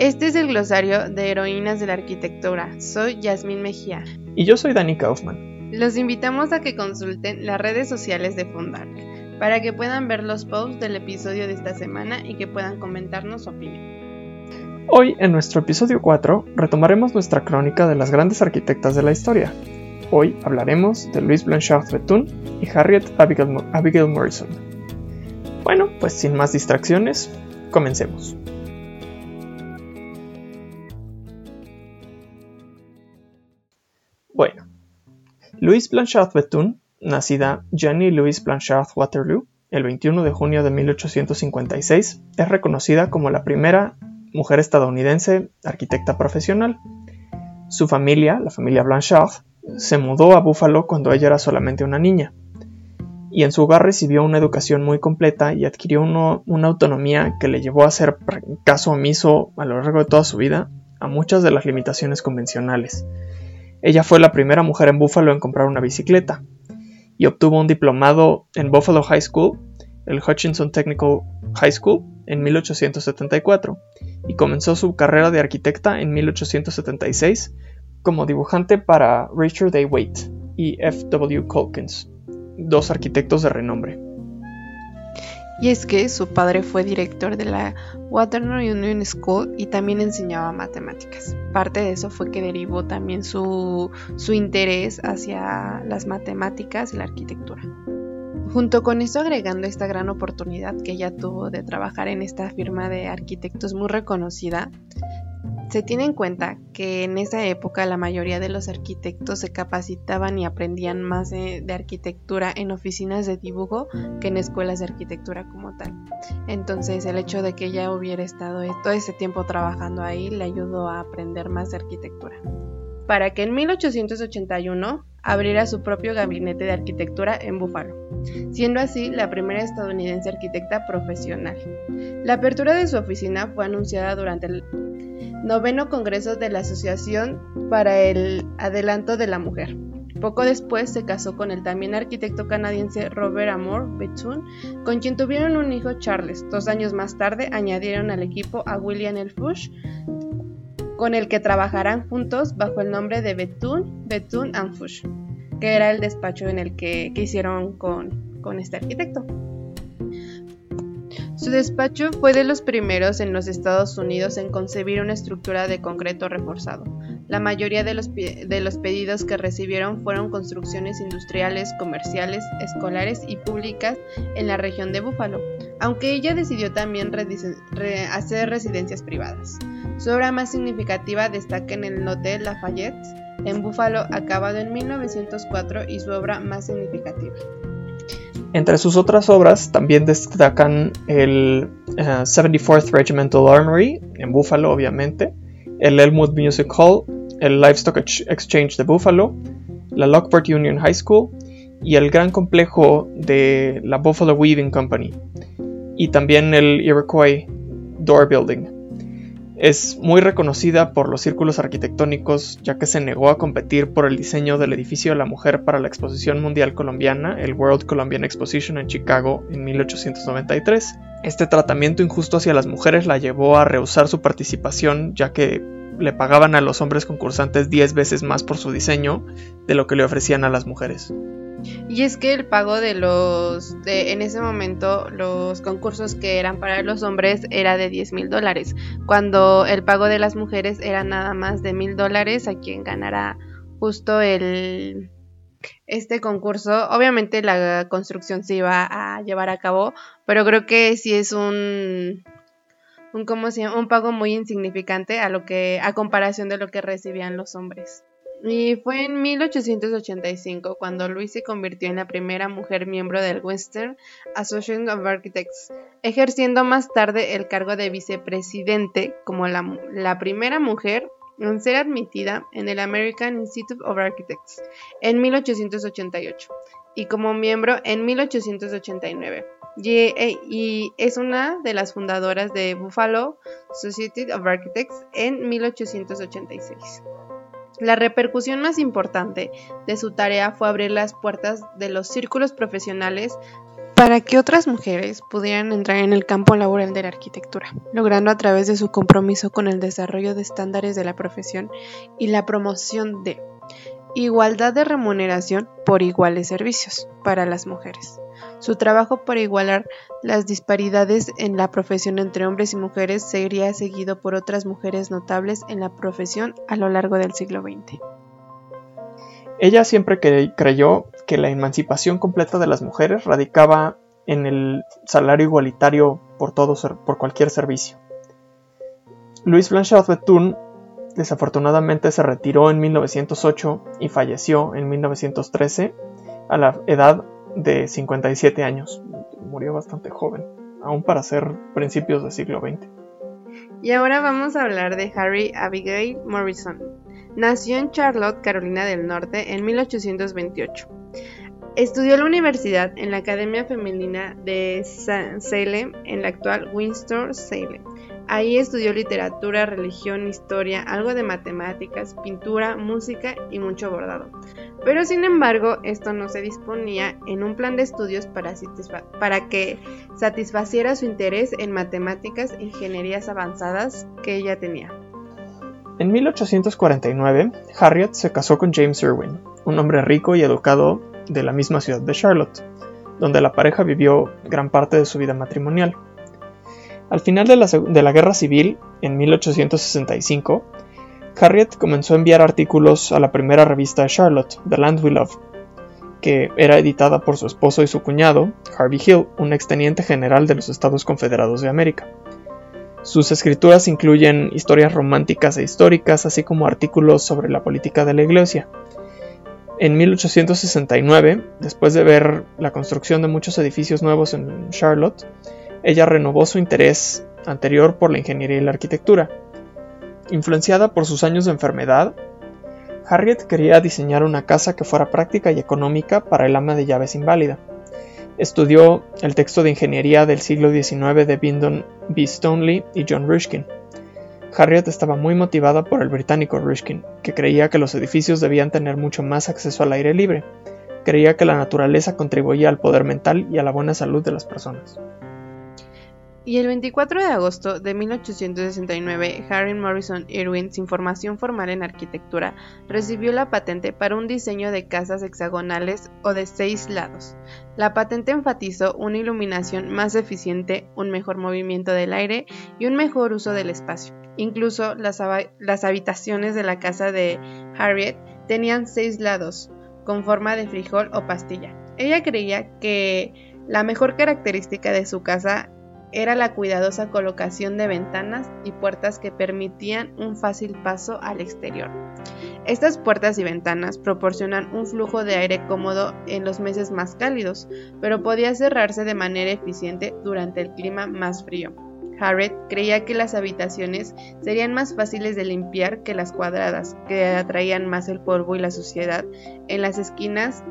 Este es el glosario de heroínas de la arquitectura. Soy Yasmín Mejía. Y yo soy Dani Kaufman. Los invitamos a que consulten las redes sociales de Fundark para que puedan ver los posts del episodio de esta semana y que puedan comentarnos su opinión. Hoy, en nuestro episodio 4, retomaremos nuestra crónica de las grandes arquitectas de la historia. Hoy hablaremos de Louise Blanchard Bethune y Harriet Abigail, Abigail Morrison. Bueno, pues sin más distracciones, comencemos. Louise Blanchard Bethune, nacida Jenny Louise Blanchard Waterloo el 21 de junio de 1856, es reconocida como la primera mujer estadounidense arquitecta profesional. Su familia, la familia Blanchard, se mudó a Buffalo cuando ella era solamente una niña, y en su hogar recibió una educación muy completa y adquirió una autonomía que le llevó a hacer caso omiso a lo largo de toda su vida a muchas de las limitaciones convencionales. Ella fue la primera mujer en Buffalo en comprar una bicicleta y obtuvo un diplomado en Buffalo High School, el Hutchinson Technical High School, en 1874 y comenzó su carrera de arquitecta en 1876 como dibujante para Richard A. Waite y F. W. Calkins, dos arquitectos de renombre. Y es que su padre fue director de la Waterloo Union School y también enseñaba matemáticas. Parte de eso fue que derivó también su, interés hacia las matemáticas y la arquitectura. Junto con eso agregando esta gran oportunidad que ella tuvo de trabajar en esta firma de arquitectos muy reconocida, se tiene en cuenta que en esa época la mayoría de los arquitectos se capacitaban y aprendían más de, arquitectura en oficinas de dibujo que en escuelas de arquitectura como tal. Entonces el hecho de que ella hubiera estado todo ese tiempo trabajando ahí le ayudó a aprender más de arquitectura. Para que en 1881 abriera su propio gabinete de arquitectura en Buffalo, siendo así la primera estadounidense arquitecta profesional. La apertura de su oficina fue anunciada durante el noveno Congreso de la Asociación para el Adelanto de la Mujer. Poco después se casó con el también arquitecto canadiense Robert Amor Bethune, con quien tuvieron un hijo Charles. Dos años más tarde añadieron al equipo a William L. Fuchs, con el que trabajarán juntos bajo el nombre de Bethune, Bethune and Fuchs, que era el despacho en el que, hicieron con, con este arquitecto. Su despacho fue de los primeros en los Estados Unidos en concebir una estructura de concreto reforzado. La mayoría de los, de los, pedidos que recibieron fueron construcciones industriales, comerciales, escolares y públicas en la región de Búfalo, aunque ella decidió también hacer residencias privadas. Su obra más significativa destaca en el Hotel Lafayette, en Búfalo, acabado en 1904, y su obra más significativa. Entre sus otras obras también destacan el 74th eh, Regimental Armory, en Buffalo obviamente, el Elmwood Music Hall, el Livestock Exchange de Buffalo, la Lockport Union High School y el gran complejo de la Buffalo Weaving Company, y también el Iroquois Door Building. Es muy reconocida por los círculos arquitectónicos ya que se negó a competir por el diseño del edificio de la mujer para la Exposición Mundial Colombiana, el World Colombian Exposition en Chicago en 1893. Este tratamiento injusto hacia las mujeres la llevó a rehusar su participación ya que le pagaban a los hombres concursantes 10 veces más por su diseño de lo que le ofrecían a las mujeres. Y es que el pago de los, en ese momento, los concursos que eran para los hombres era de 10 mil dólares, cuando el pago de las mujeres era nada más de mil dólares a quien ganara justo el, este concurso. Obviamente la construcción se iba a llevar a cabo, pero creo que sí es un, un, ¿cómo se llama? un pago muy insignificante a lo que, a comparación de lo que recibían los hombres. Y fue en 1885 cuando Louise se convirtió en la primera mujer miembro del Western Association of Architects, ejerciendo más tarde el cargo de vicepresidente como la, primera mujer en ser admitida en el American Institute of Architects en 1888 y como miembro en 1889. Y, y, es una de las fundadoras de Buffalo Society of Architects en 1886. La repercusión más importante de su tarea fue abrir las puertas de los círculos profesionales para que otras mujeres pudieran entrar en el campo laboral de la arquitectura, logrando a través de su compromiso con el desarrollo de estándares de la profesión y la promoción de igualdad de remuneración por iguales servicios para las mujeres. Su trabajo por igualar las disparidades en la profesión entre hombres y mujeres sería seguido por otras mujeres notables en la profesión a lo largo del siglo XX. Ella siempre creyó que la emancipación completa de las mujeres radicaba en el salario igualitario por, todo, por cualquier servicio. Louise Blanchard Bethune desafortunadamente se retiró en 1908 y falleció en 1913 a la edad de 57 años. Murió bastante joven, aún para ser principios del siglo XX. Y ahora vamos a hablar de Harry Abigail Morrison. Nació en Charlotte, Carolina del Norte, en 1828. Estudió en la universidad en la Academia Femenina de Salem, en la actual Winston-Salem. Ahí estudió literatura, religión, historia, algo de matemáticas, pintura, música y mucho bordado. Pero sin embargo, esto no se disponía en un plan de estudios para, que satisfaciera su interés en matemáticas e ingenierías avanzadas que ella tenía. En 1849, Harriet se casó con James Irwin, un hombre rico y educado de la misma ciudad de Charlotte, donde la pareja vivió gran parte de su vida matrimonial. Al final de la, Guerra Civil, en 1865, Harriet comenzó a enviar artículos a la primera revista de Charlotte, The Land We Love, que era editada por su esposo y su cuñado, Harvey Hill, un exteniente general de los Estados Confederados de América. Sus escrituras incluyen historias románticas e históricas, así como artículos sobre la política de la Iglesia. En 1869, después de ver la construcción de muchos edificios nuevos en Charlotte, ella renovó su interés anterior por la ingeniería y la arquitectura. Influenciada por sus años de enfermedad, Harriet quería diseñar una casa que fuera práctica y económica para el ama de llaves inválida. Estudió el texto de ingeniería del siglo XIX de Bindon B. Stoneley y John Ruskin. Harriet estaba muy motivada por el británico Ruskin, que creía que los edificios debían tener mucho más acceso al aire libre. Creía que la naturaleza contribuía al poder mental y a la buena salud de las personas y el 24 de agosto de 1869, Harry Morrison Irwin, sin formación formal en arquitectura, recibió la patente para un diseño de casas hexagonales o de seis lados. La patente enfatizó una iluminación más eficiente, un mejor movimiento del aire y un mejor uso del espacio. Incluso las, las habitaciones de la casa de Harriet tenían seis lados, con forma de frijol o pastilla. Ella creía que la mejor característica de su casa era la cuidadosa colocación de ventanas y puertas que permitían un fácil paso al exterior. Estas puertas y ventanas proporcionan un flujo de aire cómodo en los meses más cálidos, pero podía cerrarse de manera eficiente durante el clima más frío. Harriet creía que las habitaciones serían más fáciles de limpiar que las cuadradas, que atraían más el polvo y la suciedad en las esquinas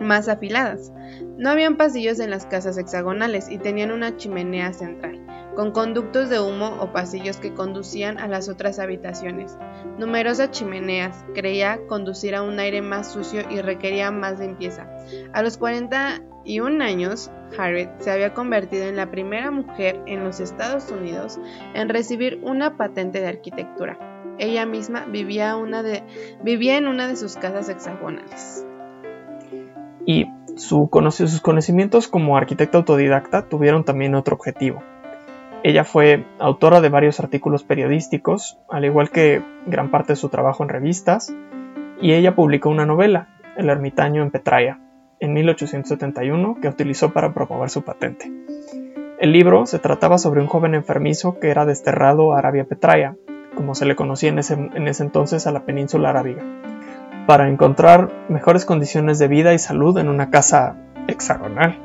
más afiladas. No habían pasillos en las casas hexagonales y tenían una chimenea central, con conductos de humo o pasillos que conducían a las otras habitaciones. Numerosas chimeneas creía conducir a un aire más sucio y requería más limpieza. A los 41 años, Harriet se había convertido en la primera mujer en los Estados Unidos en recibir una patente de arquitectura. Ella misma vivía, vivía en una de sus casas hexagonales y sus conocimientos como arquitecta autodidacta tuvieron también otro objetivo. Ella fue autora de varios artículos periodísticos, al igual que gran parte de su trabajo en revistas, y ella publicó una novela, El ermitaño en Petraia, en 1871, que utilizó para promover su patente. El libro se trataba sobre un joven enfermizo que era desterrado a Arabia Petraia, como se le conocía en ese, en ese entonces a la península arábiga para encontrar mejores condiciones de vida y salud en una casa hexagonal.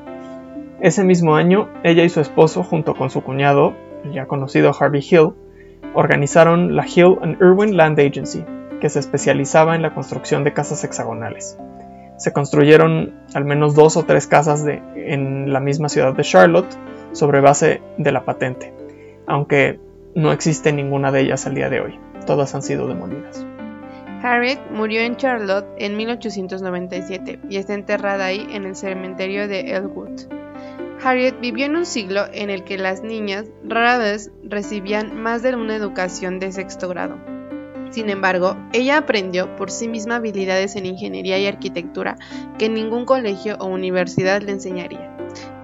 Ese mismo año, ella y su esposo, junto con su cuñado, ya conocido Harvey Hill, organizaron la Hill and Irwin Land Agency, que se especializaba en la construcción de casas hexagonales. Se construyeron al menos dos o tres casas en la misma ciudad de Charlotte sobre base de la patente, aunque no existe ninguna de ellas al día de hoy. Todas han sido demolidas. Harriet murió en Charlotte en 1897 y está enterrada ahí en el cementerio de Elwood. Harriet vivió en un siglo en el que las niñas rara vez recibían más de una educación de sexto grado. Sin embargo, ella aprendió por sí misma habilidades en ingeniería y arquitectura que ningún colegio o universidad le enseñaría.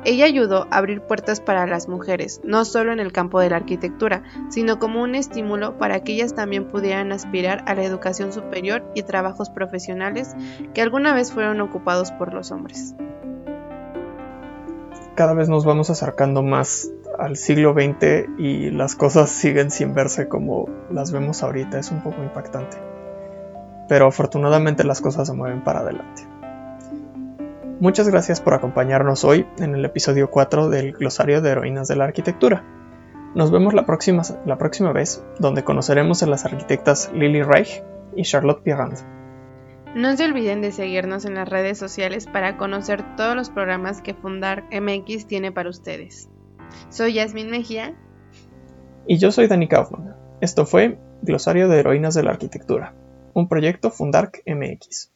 Ella ayudó a abrir puertas para las mujeres, no solo en el campo de la arquitectura, sino como un estímulo para que ellas también pudieran aspirar a la educación superior y trabajos profesionales que alguna vez fueron ocupados por los hombres. Cada vez nos vamos acercando más al siglo XX y las cosas siguen sin verse como las vemos ahorita, es un poco impactante. Pero afortunadamente las cosas se mueven para adelante. Muchas gracias por acompañarnos hoy en el episodio 4 del Glosario de Heroínas de la Arquitectura. Nos vemos la próxima, la próxima vez, donde conoceremos a las arquitectas Lily Reich y Charlotte Pirrand. No se olviden de seguirnos en las redes sociales para conocer todos los programas que Fundar MX tiene para ustedes. Soy Yasmin Mejía. Y yo soy Dani Kaufman. Esto fue Glosario de Heroínas de la Arquitectura, un proyecto Fundark MX.